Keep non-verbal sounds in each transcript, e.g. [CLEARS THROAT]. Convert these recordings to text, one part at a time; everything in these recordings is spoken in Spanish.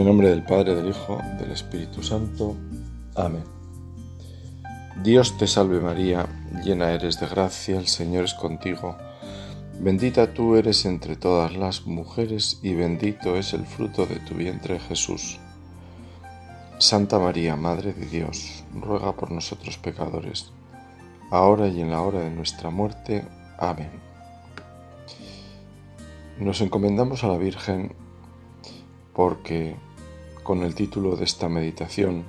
el nombre del Padre, del Hijo, del Espíritu Santo. Amén. Dios te salve María, llena eres de gracia, el Señor es contigo. Bendita tú eres entre todas las mujeres y bendito es el fruto de tu vientre Jesús. Santa María, Madre de Dios, ruega por nosotros pecadores, ahora y en la hora de nuestra muerte. Amén. Nos encomendamos a la Virgen porque con el título de esta meditación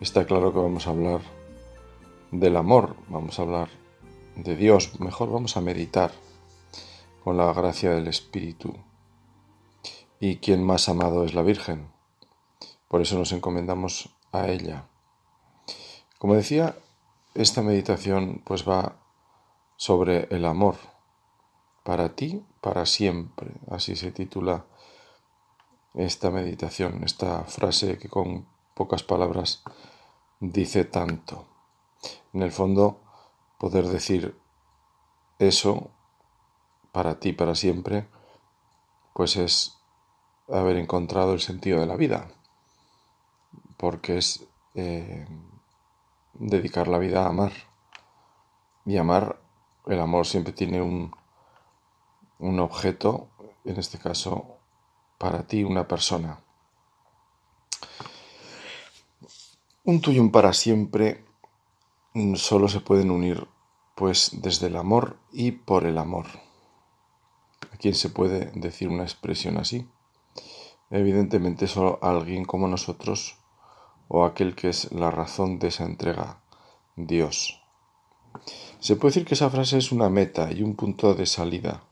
está claro que vamos a hablar del amor, vamos a hablar de Dios, mejor vamos a meditar con la gracia del Espíritu. ¿Y quién más amado es la Virgen? Por eso nos encomendamos a ella. Como decía, esta meditación pues va sobre el amor para ti, para siempre, así se titula esta meditación, esta frase que con pocas palabras dice tanto. En el fondo, poder decir eso para ti, para siempre, pues es haber encontrado el sentido de la vida, porque es eh, dedicar la vida a amar. Y amar, el amor siempre tiene un, un objeto, en este caso para ti una persona. Un tuyo y un para siempre solo se pueden unir pues desde el amor y por el amor. ¿A quién se puede decir una expresión así? Evidentemente solo alguien como nosotros o aquel que es la razón de esa entrega, Dios. Se puede decir que esa frase es una meta y un punto de salida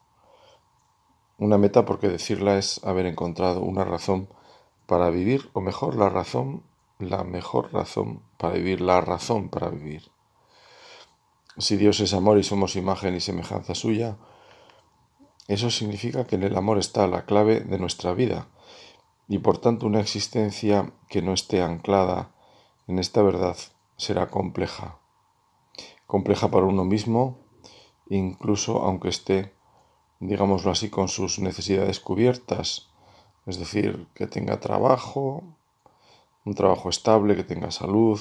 una meta porque decirla es haber encontrado una razón para vivir, o mejor, la razón, la mejor razón para vivir, la razón para vivir. Si Dios es amor y somos imagen y semejanza suya, eso significa que en el amor está la clave de nuestra vida y por tanto una existencia que no esté anclada en esta verdad será compleja. Compleja para uno mismo, incluso aunque esté digámoslo así, con sus necesidades cubiertas, es decir, que tenga trabajo, un trabajo estable, que tenga salud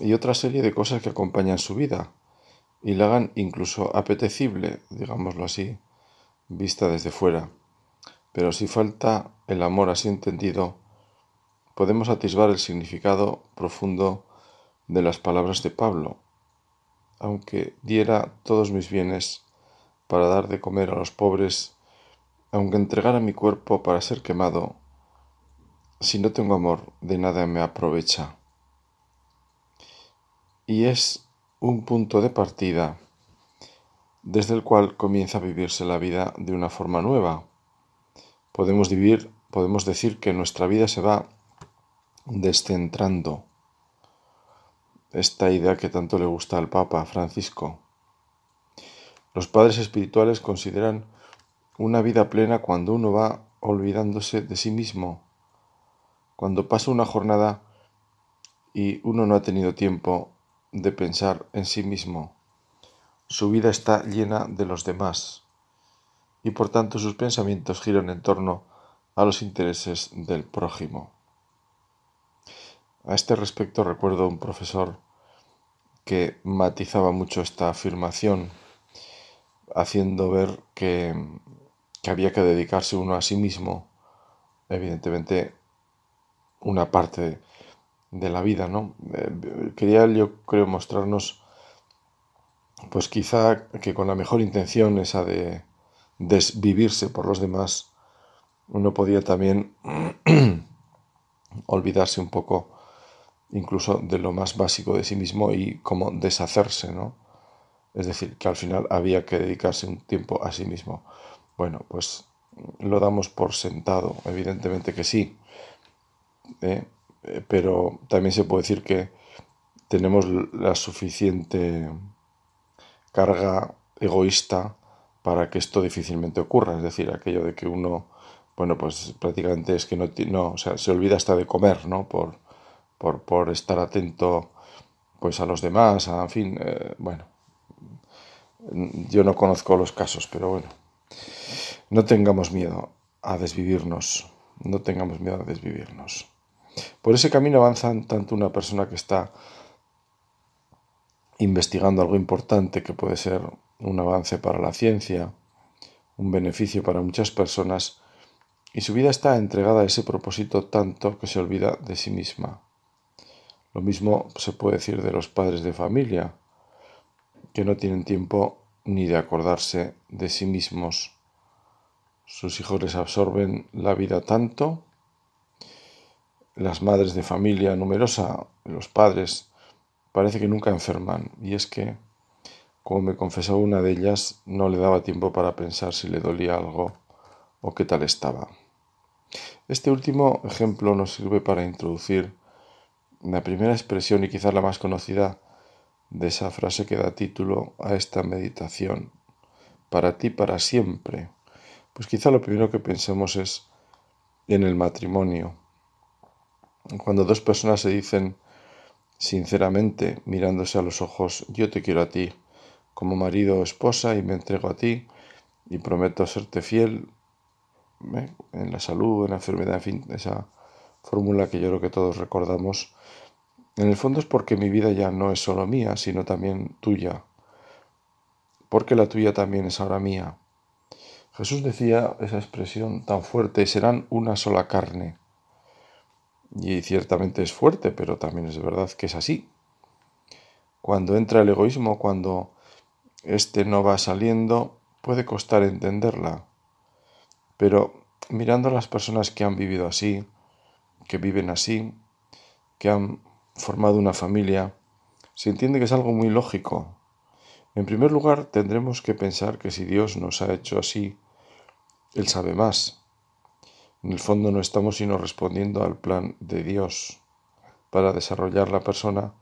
y otra serie de cosas que acompañan su vida y la hagan incluso apetecible, digámoslo así, vista desde fuera. Pero si falta el amor así entendido, podemos atisbar el significado profundo de las palabras de Pablo. Aunque diera todos mis bienes, para dar de comer a los pobres, aunque entregara mi cuerpo para ser quemado, si no tengo amor, de nada me aprovecha. Y es un punto de partida desde el cual comienza a vivirse la vida de una forma nueva. Podemos vivir, podemos decir que nuestra vida se va descentrando. Esta idea que tanto le gusta al Papa Francisco. Los padres espirituales consideran una vida plena cuando uno va olvidándose de sí mismo, cuando pasa una jornada y uno no ha tenido tiempo de pensar en sí mismo. Su vida está llena de los demás y por tanto sus pensamientos giran en torno a los intereses del prójimo. A este respecto recuerdo un profesor que matizaba mucho esta afirmación haciendo ver que, había que dedicarse uno a sí mismo, evidentemente una parte de la vida, ¿no? Eh, quería yo creo mostrarnos, pues quizá que con la mejor intención esa de desvivirse por los demás, uno podía también [CLEARS THROAT] olvidarse un poco incluso de lo más básico de sí mismo y como deshacerse, ¿no? Es decir, que al final había que dedicarse un tiempo a sí mismo. Bueno, pues lo damos por sentado, evidentemente que sí. ¿eh? Pero también se puede decir que tenemos la suficiente carga egoísta para que esto difícilmente ocurra. Es decir, aquello de que uno, bueno, pues prácticamente es que no, no o sea, se olvida hasta de comer, ¿no? Por, por, por estar atento pues a los demás, a, en fin, eh, bueno, yo no conozco los casos, pero bueno, no tengamos miedo a desvivirnos. no tengamos miedo a desvivirnos. Por ese camino avanzan tanto una persona que está investigando algo importante que puede ser un avance para la ciencia, un beneficio para muchas personas, y su vida está entregada a ese propósito tanto que se olvida de sí misma. Lo mismo se puede decir de los padres de familia, que no tienen tiempo ni de acordarse de sí mismos. Sus hijos les absorben la vida tanto, las madres de familia numerosa, los padres, parece que nunca enferman, y es que como me confesó una de ellas, no le daba tiempo para pensar si le dolía algo o qué tal estaba. Este último ejemplo nos sirve para introducir la primera expresión y quizás la más conocida de esa frase que da título a esta meditación. Para ti, para siempre. Pues quizá lo primero que pensemos es en el matrimonio. Cuando dos personas se dicen sinceramente, mirándose a los ojos, yo te quiero a ti, como marido o esposa y me entrego a ti y prometo serte fiel ¿eh? en la salud, en la enfermedad, en fin, esa fórmula que yo creo que todos recordamos. En el fondo es porque mi vida ya no es solo mía, sino también tuya, porque la tuya también es ahora mía. Jesús decía esa expresión tan fuerte, serán una sola carne. Y ciertamente es fuerte, pero también es verdad que es así. Cuando entra el egoísmo, cuando este no va saliendo, puede costar entenderla. Pero mirando a las personas que han vivido así, que viven así, que han formado una familia, se entiende que es algo muy lógico. En primer lugar, tendremos que pensar que si Dios nos ha hecho así, Él sabe más. En el fondo no estamos sino respondiendo al plan de Dios para desarrollar la persona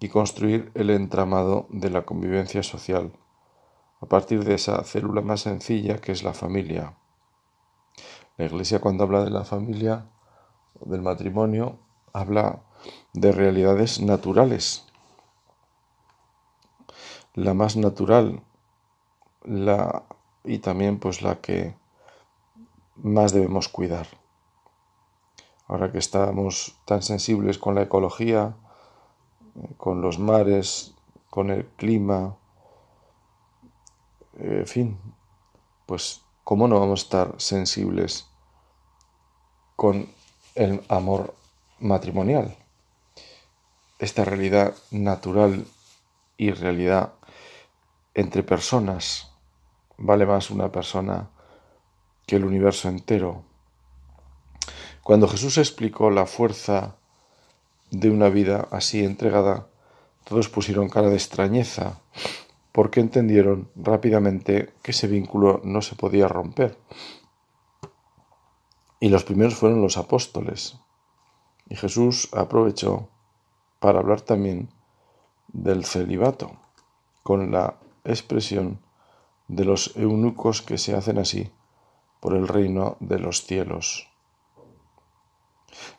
y construir el entramado de la convivencia social a partir de esa célula más sencilla que es la familia. La Iglesia cuando habla de la familia del matrimonio habla de realidades naturales. La más natural la, y también pues la que más debemos cuidar. Ahora que estamos tan sensibles con la ecología, con los mares, con el clima, en fin, pues ¿cómo no vamos a estar sensibles con el amor matrimonial? Esta realidad natural y realidad entre personas vale más una persona que el universo entero. Cuando Jesús explicó la fuerza de una vida así entregada, todos pusieron cara de extrañeza, porque entendieron rápidamente que ese vínculo no se podía romper. Y los primeros fueron los apóstoles. Y Jesús aprovechó para hablar también del celibato, con la expresión de los eunucos que se hacen así por el reino de los cielos.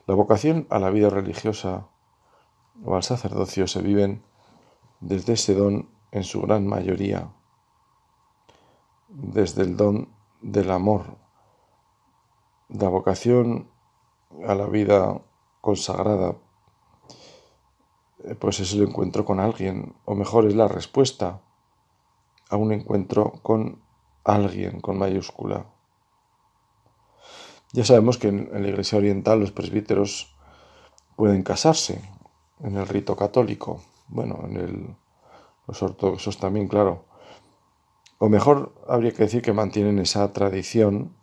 La vocación a la vida religiosa o al sacerdocio se viven desde ese don en su gran mayoría, desde el don del amor. La vocación a la vida consagrada, pues es el encuentro con alguien, o mejor es la respuesta a un encuentro con alguien con mayúscula. Ya sabemos que en, la Iglesia Oriental los presbíteros pueden casarse en el rito católico, bueno, en el, los ortodoxos también, claro. O mejor habría que decir que mantienen esa tradición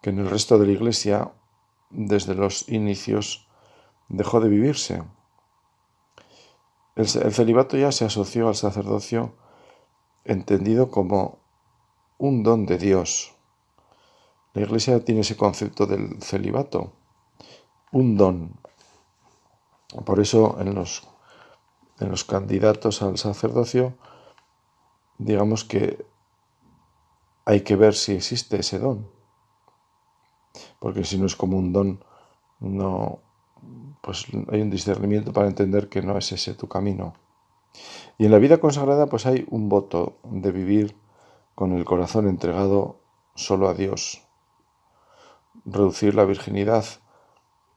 que en el resto de la Iglesia, desde los inicios, dejó de vivirse. El celibato ya se asoció al sacerdocio entendido como un don de Dios la Iglesia tiene ese concepto del celibato, un don. Por eso en los, en los candidatos al sacerdocio, digamos que hay que ver si existe ese don. Porque si no es como un don, no, pues hay un discernimiento para entender que no es ese tu camino. Y en la vida consagrada, pues hay un voto de vivir con el corazón entregado solo a Dios reducir la virginidad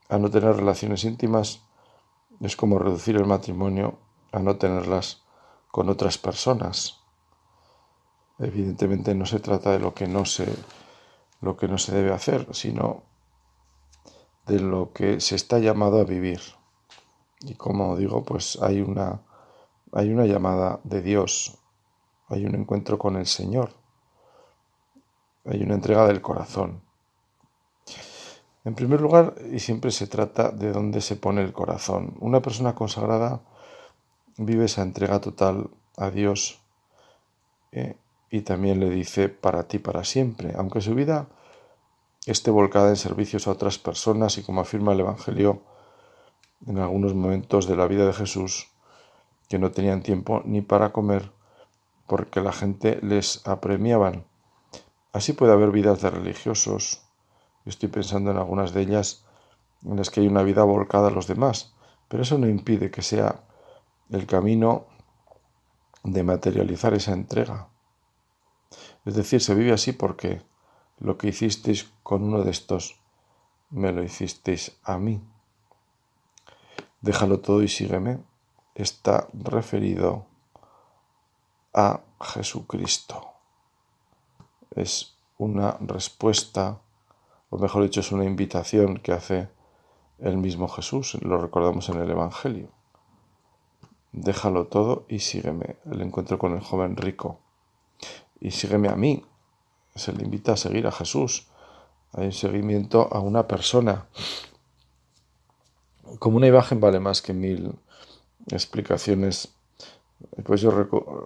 a no tener relaciones íntimas es como reducir el matrimonio a no tenerlas con otras personas. Evidentemente no se trata de lo que no se, lo que no se debe hacer, sino de lo que se está llamado a vivir. Y como digo, pues hay una, hay una llamada de Dios, hay un encuentro con el Señor, hay una entrega del corazón. En primer lugar, y siempre se trata de dónde se pone el corazón. Una persona consagrada vive esa entrega total a Dios eh, y también le dice para ti, para siempre, aunque su vida esté volcada en servicios a otras personas y como afirma el Evangelio en algunos momentos de la vida de Jesús, que no tenían tiempo ni para comer porque la gente les apremiaban. Así puede haber vidas de religiosos, estoy pensando en algunas de ellas en las que hay una vida volcada a los demás, pero eso no impide que sea el camino de materializar esa entrega. Es decir, se vive así porque lo que hicisteis con uno de estos, me lo hicisteis a mí. Déjalo todo y sígueme. Está referido a Jesucristo. Es una respuesta, o mejor dicho, es una invitación que hace el mismo Jesús, lo recordamos en el Evangelio. Déjalo todo y sígueme. El encuentro con el joven rico. Y sígueme a mí, se le invita a seguir a Jesús. Hay un seguimiento a una persona. Como una imagen vale más que mil explicaciones, pues yo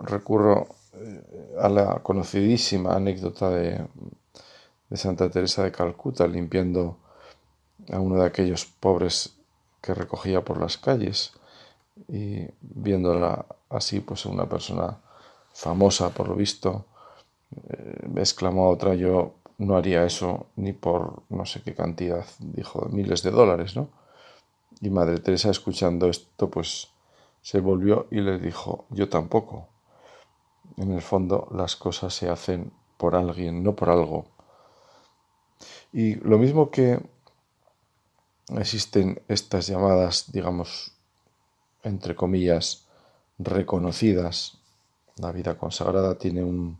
recurro eh, a la conocidísima anécdota de, de Santa Teresa de Calcuta limpiando a uno de aquellos pobres que recogía por las calles y viéndola así, pues una persona famosa por lo visto, eh, exclamó otra, yo no haría eso ni por no sé qué cantidad, dijo, miles de dólares, ¿no? Y Madre Teresa, escuchando esto, pues se volvió y le dijo, yo tampoco. En el fondo las cosas se hacen por alguien, no por algo. Y lo mismo que existen estas llamadas, digamos, entre comillas, reconocidas, la vida consagrada tiene un,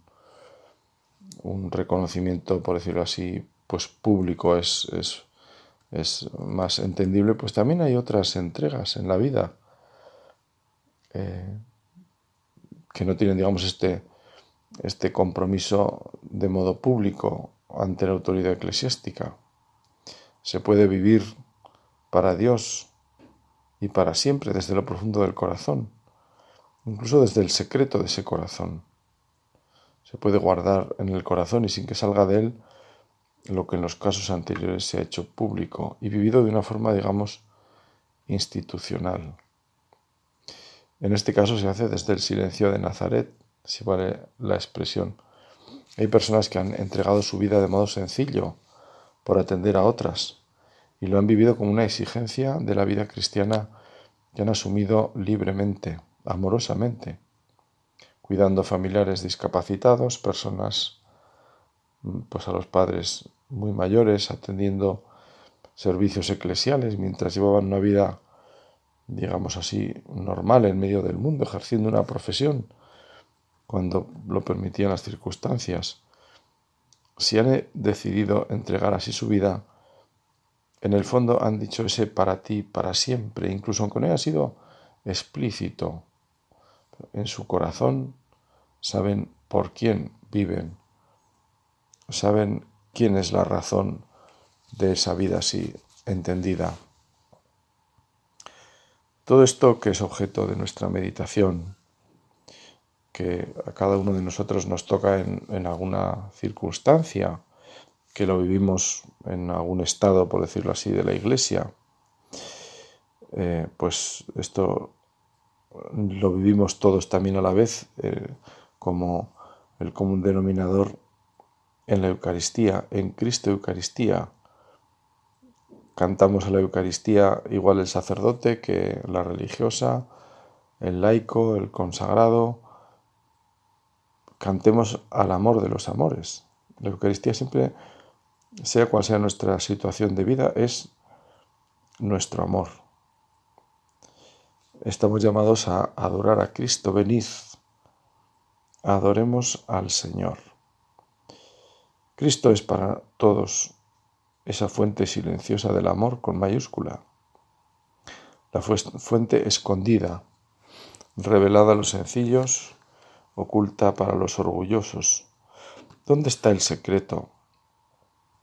un reconocimiento, por decirlo así, pues público, es, es, más entendible, pues también hay otras entregas en la vida eh, que no tienen, digamos, este, este compromiso de modo público ante la autoridad eclesiástica. Se puede vivir para Dios y para siempre desde lo profundo del corazón, incluso desde el secreto de ese corazón se puede guardar en el corazón y sin que salga de él lo que en los casos anteriores se ha hecho público y vivido de una forma, digamos, institucional. En este caso se hace desde el silencio de Nazaret, si vale la expresión. Hay personas que han entregado su vida de modo sencillo por atender a otras y lo han vivido como una exigencia de la vida cristiana que han asumido libremente, amorosamente cuidando familiares discapacitados, personas, mm, pues a los padres muy mayores, atendiendo servicios eclesiales mientras llevaban una vida, digamos así, normal en medio del mundo, ejerciendo una profesión cuando lo permitían las circunstancias. Si han decidido entregar así su vida, en el fondo han dicho ese para ti, para siempre, incluso aunque no haya sido explícito, en su corazón saben por quién viven, saben quién es la razón de esa vida así entendida. Todo esto que es objeto de nuestra meditación, que a cada uno de nosotros nos toca en, alguna circunstancia, que lo vivimos en algún estado, por decirlo así, de la iglesia, eh, pues esto lo vivimos todos también a la vez eh, como el común denominador en la Eucaristía, en Cristo Eucaristía. Cantamos a la Eucaristía igual el sacerdote que la religiosa, el laico, el consagrado. Cantemos al amor de los amores. La Eucaristía siempre sea cual sea nuestra situación de vida, es nuestro amor. Estamos llamados a adorar a Cristo. Venid, adoremos al Señor. Cristo es para todos esa fuente silenciosa del amor con mayúscula, la fuente escondida, revelada a los sencillos, oculta para los orgullosos. ¿Dónde está el secreto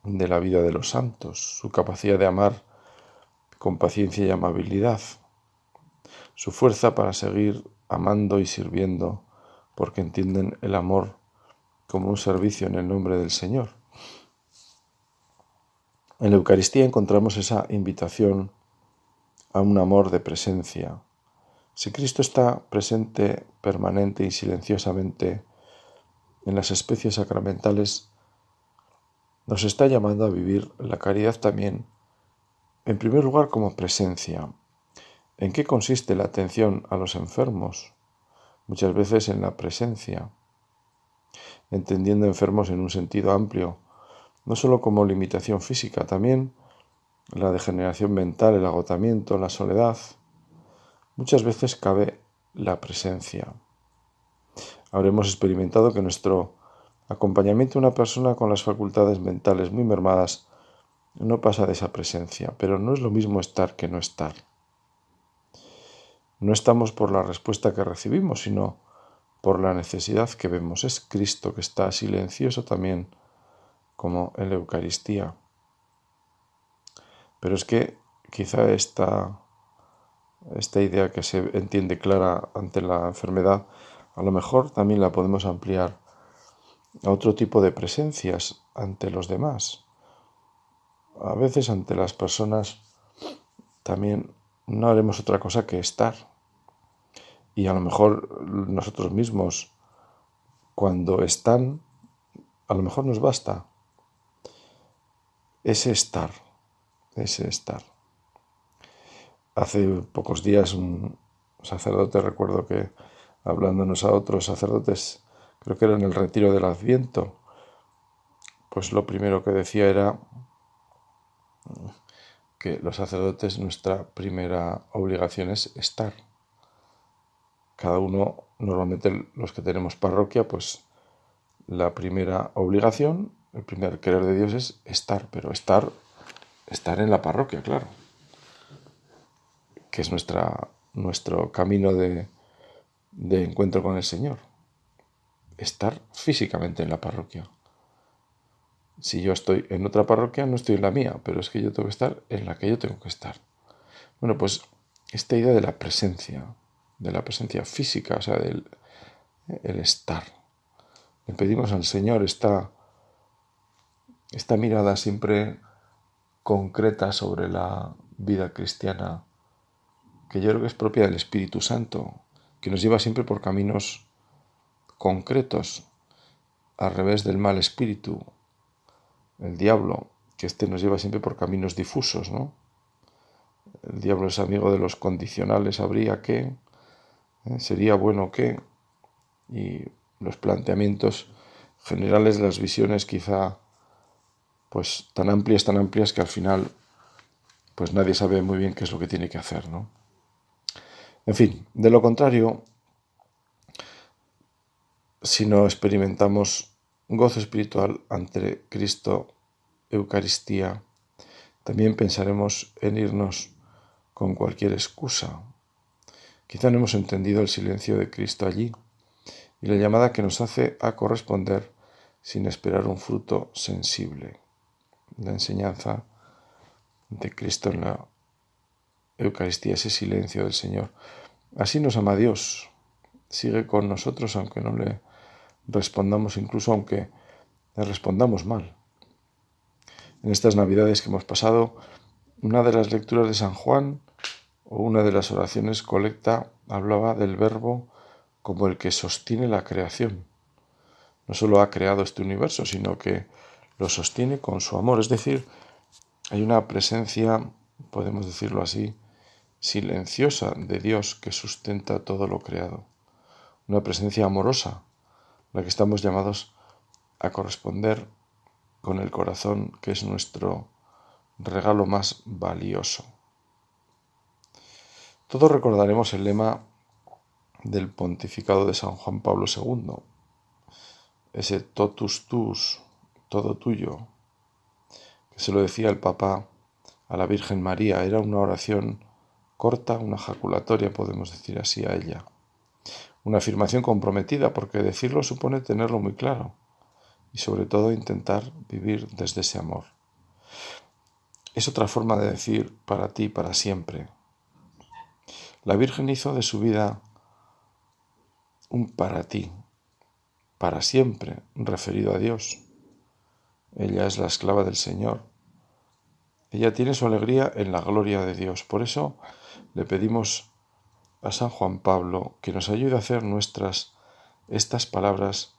de la vida de los santos, su capacidad de amar con paciencia y amabilidad, su fuerza para seguir amando y sirviendo, porque entienden el amor como un servicio en el nombre del Señor? En la Eucaristía encontramos esa invitación a un amor de presencia. Si Cristo está presente permanente y silenciosamente en las especies sacramentales, nos está llamando a vivir la caridad también, en primer lugar como presencia. ¿En qué consiste la atención a los enfermos? Muchas veces en la presencia, entendiendo enfermos en un sentido amplio, no solo como limitación física, también la degeneración mental, el agotamiento, la soledad. Muchas veces cabe la presencia. Habremos experimentado que nuestro acompañamiento a una persona con las facultades mentales muy mermadas no pasa de esa presencia, pero no es lo mismo estar que no estar. No estamos por la respuesta que recibimos, sino por la necesidad que vemos. Es Cristo que está silencioso también, como en la Eucaristía. Pero es que quizá esta, esta idea que se entiende clara ante la enfermedad, a lo mejor también la podemos ampliar a otro tipo de presencias ante los demás. A veces ante las personas también no haremos otra cosa que estar. Y a lo mejor nosotros mismos, cuando están, a lo mejor nos basta ese estar, ese estar. Hace pocos días un sacerdote, recuerdo que hablándonos a otros sacerdotes, creo que era en el retiro del Adviento, pues lo primero que decía era que los sacerdotes nuestra primera obligación es estar. Cada uno, normalmente los que tenemos parroquia, pues la primera obligación, el primer querer de Dios es estar, pero estar, estar en la parroquia, claro, que es nuestra, nuestro camino de, de encuentro con el Señor. Estar físicamente en la parroquia. Si yo estoy en otra parroquia, no estoy en la mía, pero es que yo tengo que estar en la que yo tengo que estar. Bueno, pues esta idea de la presencia, de la presencia física, o sea, del el estar. Le pedimos al Señor esta, esta mirada siempre concreta sobre la vida cristiana, que yo creo que es propia del Espíritu Santo, que nos lleva siempre por caminos concretos, al revés del mal espíritu, el diablo, que este nos lleva siempre por caminos difusos, ¿no? El diablo es amigo de los condicionales, habría que, ¿eh? sería bueno que, y los planteamientos generales las visiones quizá pues tan amplias, tan amplias que al final pues nadie sabe muy bien qué es lo que tiene que hacer, ¿no? En fin, de lo contrario, si no experimentamos gozo espiritual ante Cristo, Eucaristía, también pensaremos en irnos con cualquier excusa. Quizá no hemos entendido el silencio de Cristo allí y la llamada que nos hace a corresponder sin esperar un fruto sensible. La enseñanza de Cristo en la Eucaristía, ese silencio del Señor. Así nos ama Dios. Sigue con nosotros aunque no le respondamos, incluso aunque le respondamos mal. En estas Navidades que hemos pasado, una de las lecturas de San Juan una de las oraciones colecta hablaba del verbo como el que sostiene la creación. No solo ha creado este universo, sino que lo sostiene con su amor. Es decir, hay una presencia, podemos decirlo así, silenciosa de Dios que sustenta todo lo creado. Una presencia amorosa, la que estamos llamados a corresponder con el corazón, que es nuestro regalo más valioso. Todos recordaremos el lema del pontificado de San Juan Pablo II, ese totus tus, todo tuyo, que se lo decía el Papa a la Virgen María. Era una oración corta, una jaculatoria, podemos decir así, a ella. Una afirmación comprometida, porque decirlo supone tenerlo muy claro y sobre todo intentar vivir desde ese amor. Es otra forma de decir para ti, para siempre. La Virgen hizo de su vida un para ti, para siempre, referido a Dios. Ella es la esclava del Señor. Ella tiene su alegría en la gloria de Dios. Por eso le pedimos a San Juan Pablo que nos ayude a hacer nuestras estas palabras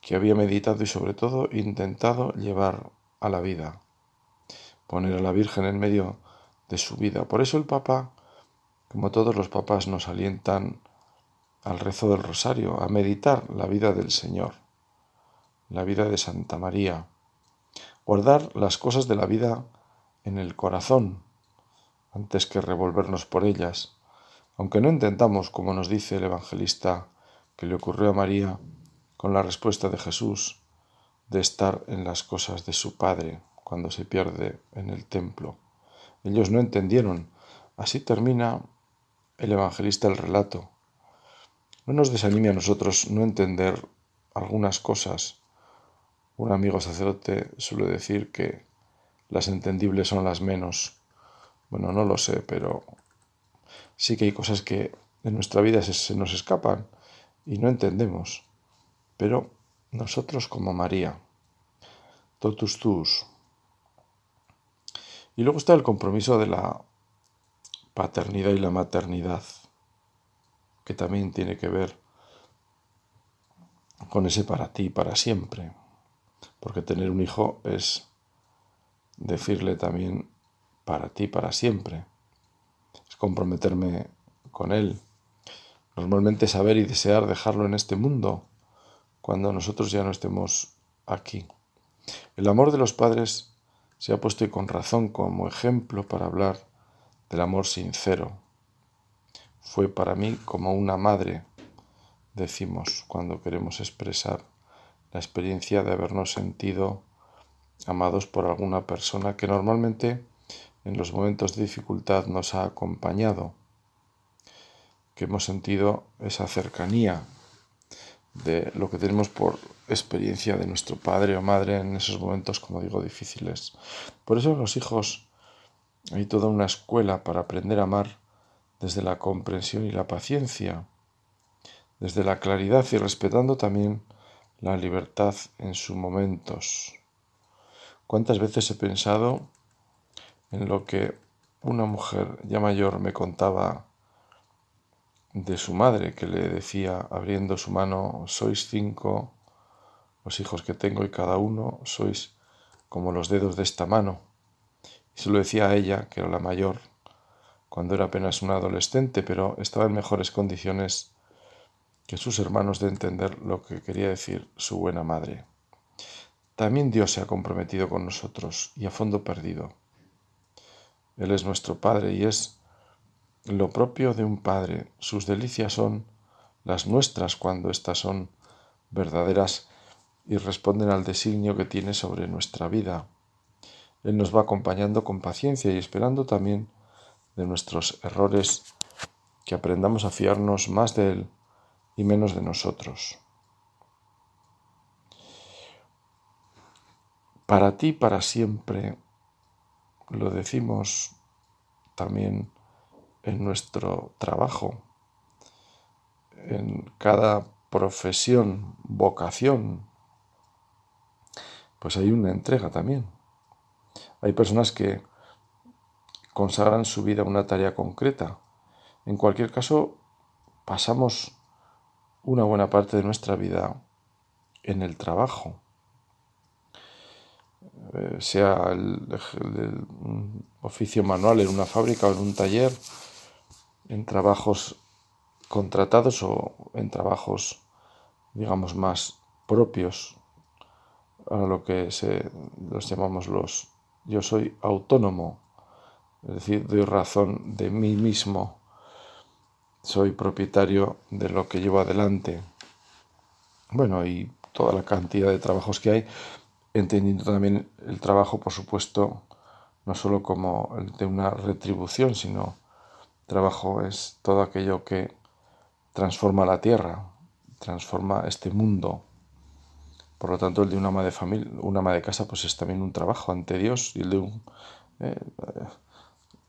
que había meditado y sobre todo intentado llevar a la vida, poner a la Virgen en medio de su vida. Por eso el Papa, como todos los papas, nos alientan al rezo del rosario, a meditar la vida del Señor, la vida de Santa María, guardar las cosas de la vida en el corazón antes que revolvernos por ellas, aunque no intentamos, como nos dice el evangelista que le ocurrió a María, con la respuesta de Jesús de estar en las cosas de su Padre cuando se pierde en el templo. Ellos no entendieron. Así termina el evangelista el relato. No nos desanime a nosotros no entender algunas cosas. Un amigo sacerdote suele decir que las entendibles son las menos. Bueno, no lo sé, pero sí que hay cosas que en nuestra vida se, se nos escapan y no entendemos. Pero nosotros como María, totus tus. Y luego está el compromiso de la paternidad y la maternidad, que también tiene que ver con ese para ti, para siempre. Porque tener un hijo es decirle también para ti, para siempre. Es comprometerme con él. Normalmente saber y desear dejarlo en este mundo cuando nosotros ya no estemos aquí. El amor de los padres se ha puesto y con razón como ejemplo para hablar del amor sincero. Fue para mí como una madre, decimos cuando queremos expresar la experiencia de habernos sentido amados por alguna persona que normalmente en los momentos de dificultad nos ha acompañado, que hemos sentido esa cercanía de lo que tenemos por experiencia de nuestro padre o madre en esos momentos, como digo, difíciles. Por eso los hijos hay toda una escuela para aprender a amar desde la comprensión y la paciencia, desde la claridad y respetando también la libertad en sus momentos. ¿Cuántas veces he pensado en lo que una mujer ya mayor me contaba de su madre, que le decía, abriendo su mano, sois cinco los hijos que tengo y cada uno sois como los dedos de esta mano. Y se lo decía a ella, que era la mayor, cuando era apenas una adolescente, pero estaba en mejores condiciones que sus hermanos de entender lo que quería decir su buena madre. También Dios se ha comprometido con nosotros y a fondo perdido. Él es nuestro Padre y es lo propio de un padre. Sus delicias son las nuestras cuando éstas son verdaderas y responden al designio que tiene sobre nuestra vida. Él nos va acompañando con paciencia y esperando también de nuestros errores que aprendamos a fiarnos más de Él y menos de nosotros. Para ti, para siempre, lo decimos también en nuestro trabajo, en cada profesión, vocación, pues hay una entrega también. Hay personas que consagran su vida a una tarea concreta. En cualquier caso, pasamos una buena parte de nuestra vida en el trabajo, eh, sea el, oficio manual en una fábrica o en un taller, en trabajos contratados o en trabajos, digamos, más propios, a lo que se, los llamamos los yo soy autónomo, es decir, doy razón de mí mismo, soy propietario de lo que llevo adelante. Bueno, y toda la cantidad de trabajos que hay, entendiendo también el trabajo, por supuesto, no solo como el de una retribución, sino trabajo es todo aquello que transforma la tierra, transforma este mundo. Por lo tanto, el de un ama de familia, un ama de casa, pues es también un trabajo ante Dios y el de un eh,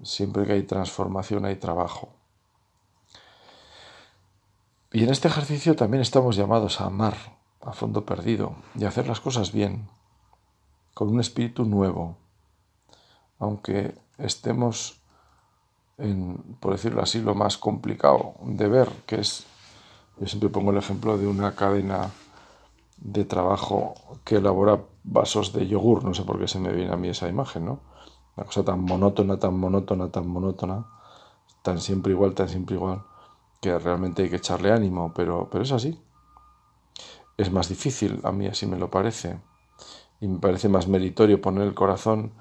siempre que hay transformación hay trabajo. Y en este ejercicio también estamos llamados a amar a fondo perdido y a hacer las cosas bien, con un espíritu nuevo, aunque estemos en, por decirlo así, lo más complicado de ver, que es, yo siempre pongo el ejemplo de una cadena de trabajo que elabora vasos de yogur, no sé por qué se me viene a mí esa imagen, ¿no? Una cosa tan monótona, tan monótona, tan monótona, tan siempre igual, tan siempre igual, que realmente hay que echarle ánimo, pero, pero es así. Es más difícil, a mí así me lo parece, y me parece más meritorio poner el corazón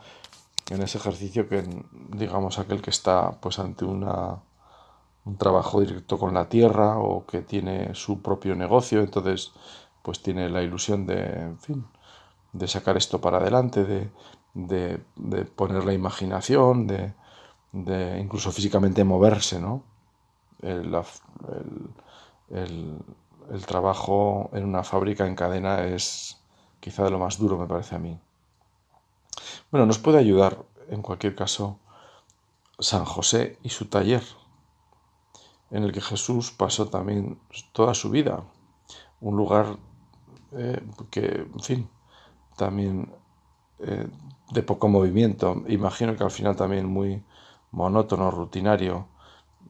en ese ejercicio que, digamos, aquel que está pues ante una, un trabajo directo con la tierra o que tiene su propio negocio, entonces pues tiene la ilusión de, en fin, de sacar esto para adelante, de, de, poner la imaginación, de, de, incluso físicamente moverse, ¿no? El, el, el, trabajo en una fábrica en cadena es quizá de lo más duro, me parece a mí. Bueno, nos puede ayudar, en cualquier caso, San José y su taller, en el que Jesús pasó también toda su vida, un lugar eh, que, en fin, también eh, de poco movimiento, imagino que al final también muy monótono, rutinario,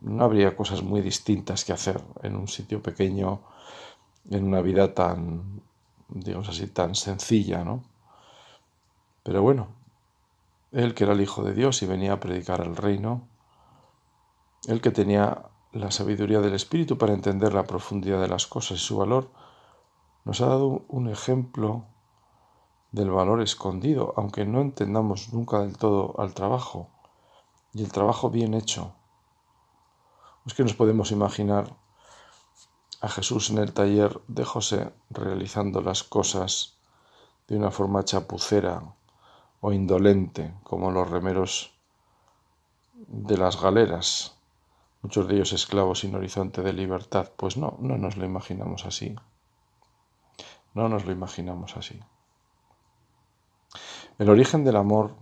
no habría cosas muy distintas que hacer en un sitio pequeño, en una vida tan, digamos así, tan sencilla, ¿no? Pero bueno, él que era el Hijo de Dios y venía a predicar el reino, él que tenía la sabiduría del Espíritu para entender la profundidad de las cosas y su valor, nos ha dado un ejemplo del valor escondido, aunque no entendamos nunca del todo al trabajo y el trabajo bien hecho. Es que nos podemos imaginar a Jesús en el taller de José realizando las cosas de una forma chapucera, o indolente, como los remeros de las galeras, muchos de ellos esclavos sin horizonte de libertad. Pues no, no nos lo imaginamos así. No nos lo imaginamos así. El origen del amor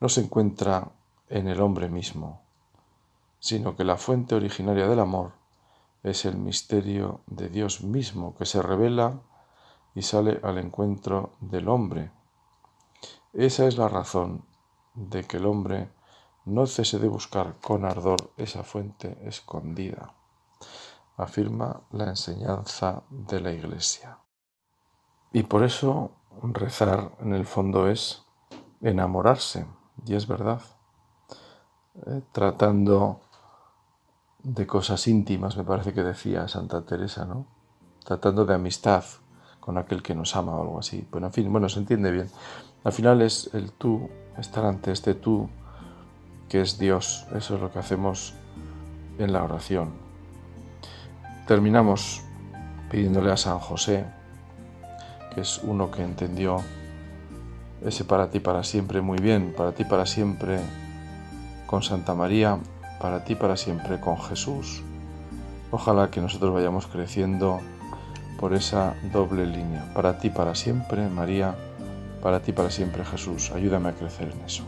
no se encuentra en el hombre mismo, sino que la fuente originaria del amor es el misterio de Dios mismo que se revela y sale al encuentro del hombre esa es la razón de que el hombre no cese de buscar con ardor esa fuente escondida, afirma la enseñanza de la Iglesia. Y por eso rezar en el fondo es enamorarse, y es verdad, eh, tratando de cosas íntimas, me parece que decía Santa Teresa, ¿no? Tratando de amistad con aquel que nos ama o algo así. Bueno, en fin, bueno, se entiende bien. Al final es el tú, estar ante este tú que es Dios. Eso es lo que hacemos en la oración. Terminamos pidiéndole a San José, que es uno que entendió ese para ti para siempre muy bien, para ti para siempre con Santa María, para ti para siempre con Jesús. Ojalá que nosotros vayamos creciendo por esa doble línea, para ti para siempre, María, para ti para siempre Jesús. Ayúdame a crecer en eso.